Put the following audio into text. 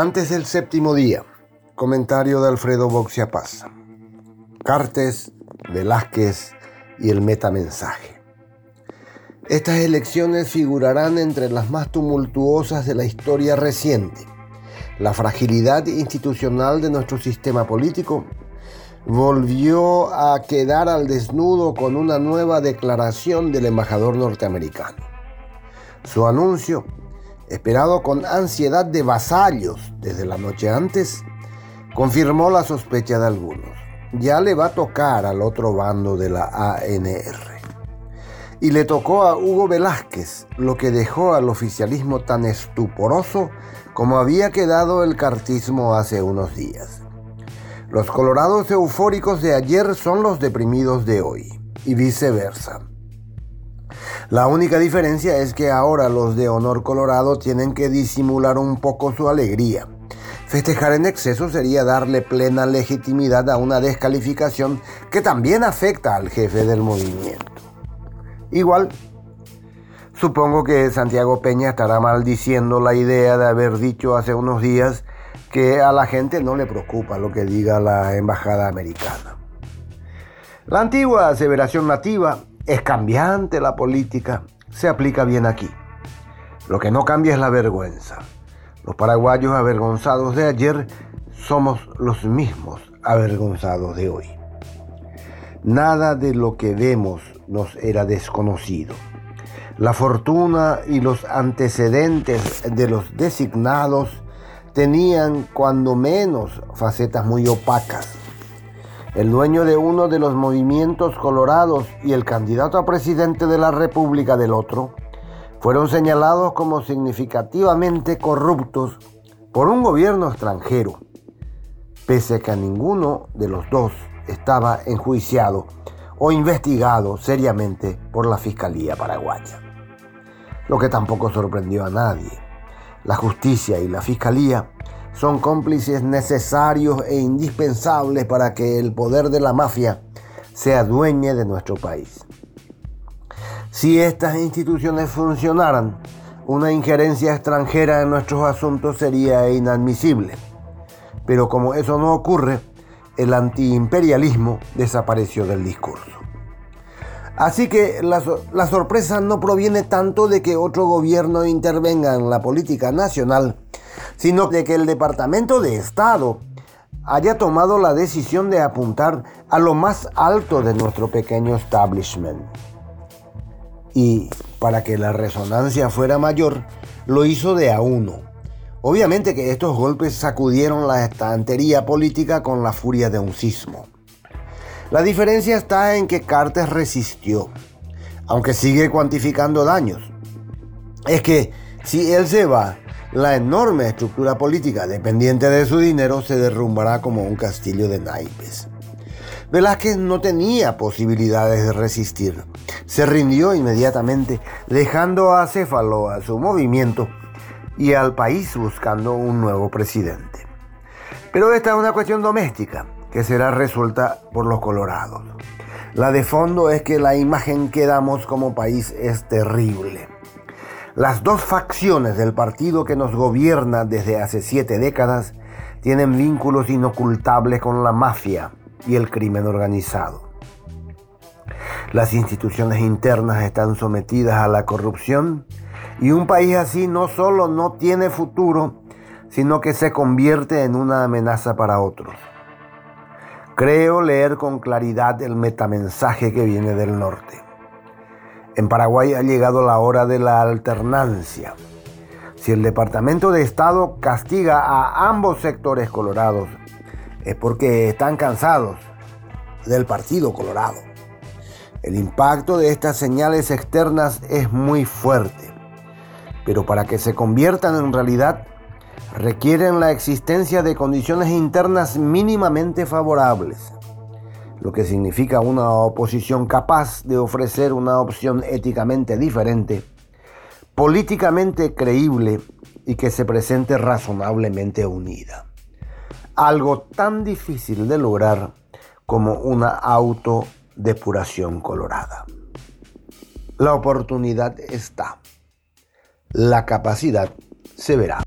Antes del séptimo día, comentario de Alfredo Boxia Paz. Cartes, Velázquez y el metamensaje. Estas elecciones figurarán entre las más tumultuosas de la historia reciente. La fragilidad institucional de nuestro sistema político volvió a quedar al desnudo con una nueva declaración del embajador norteamericano. Su anuncio esperado con ansiedad de vasallos desde la noche antes, confirmó la sospecha de algunos. Ya le va a tocar al otro bando de la ANR. Y le tocó a Hugo Velázquez lo que dejó al oficialismo tan estuporoso como había quedado el cartismo hace unos días. Los colorados eufóricos de ayer son los deprimidos de hoy, y viceversa. La única diferencia es que ahora los de Honor Colorado tienen que disimular un poco su alegría. Festejar en exceso sería darle plena legitimidad a una descalificación que también afecta al jefe del movimiento. Igual, supongo que Santiago Peña estará maldiciendo la idea de haber dicho hace unos días que a la gente no le preocupa lo que diga la embajada americana. La antigua aseveración nativa es cambiante la política, se aplica bien aquí. Lo que no cambia es la vergüenza. Los paraguayos avergonzados de ayer somos los mismos avergonzados de hoy. Nada de lo que vemos nos era desconocido. La fortuna y los antecedentes de los designados tenían cuando menos facetas muy opacas el dueño de uno de los movimientos colorados y el candidato a presidente de la República del otro, fueron señalados como significativamente corruptos por un gobierno extranjero, pese a que ninguno de los dos estaba enjuiciado o investigado seriamente por la Fiscalía paraguaya. Lo que tampoco sorprendió a nadie. La justicia y la Fiscalía son cómplices necesarios e indispensables para que el poder de la mafia se adueñe de nuestro país. Si estas instituciones funcionaran, una injerencia extranjera en nuestros asuntos sería inadmisible. Pero como eso no ocurre, el antiimperialismo desapareció del discurso. Así que la, la, sorpresa no proviene tanto de que otro gobierno intervenga en la política nacional, sino de que el Departamento de Estado haya tomado la decisión de apuntar a lo más alto de nuestro pequeño establishment. Y para que la resonancia fuera mayor, lo hizo de a uno. Obviamente que estos golpes sacudieron la estantería política con la furia de un sismo. La diferencia está en que Cartes resistió, aunque sigue cuantificando daños. Es que si él se va, la enorme estructura política dependiente de su dinero se derrumbará como un castillo de naipes. Velázquez no tenía posibilidades de resistir. Se rindió inmediatamente, dejando a Céfalo a su movimiento y al país buscando un nuevo presidente. Pero esta es una cuestión doméstica que será resuelta por los colorados. La de fondo es que la imagen que damos como país es terrible. Las dos facciones del partido que nos gobierna desde hace siete décadas tienen vínculos inocultables con la mafia y el crimen organizado. Las instituciones internas están sometidas a la corrupción y un país así no solo no tiene futuro, sino que se convierte en una amenaza para otros. Creo leer con claridad el metamensaje que viene del norte. En Paraguay ha llegado la hora de la alternancia. Si el Departamento de Estado castiga a ambos sectores colorados, es porque están cansados del Partido Colorado. El impacto de estas señales externas es muy fuerte, pero para que se conviertan en realidad requieren la existencia de condiciones internas mínimamente favorables lo que significa una oposición capaz de ofrecer una opción éticamente diferente, políticamente creíble y que se presente razonablemente unida. Algo tan difícil de lograr como una autodepuración colorada. La oportunidad está. La capacidad se verá.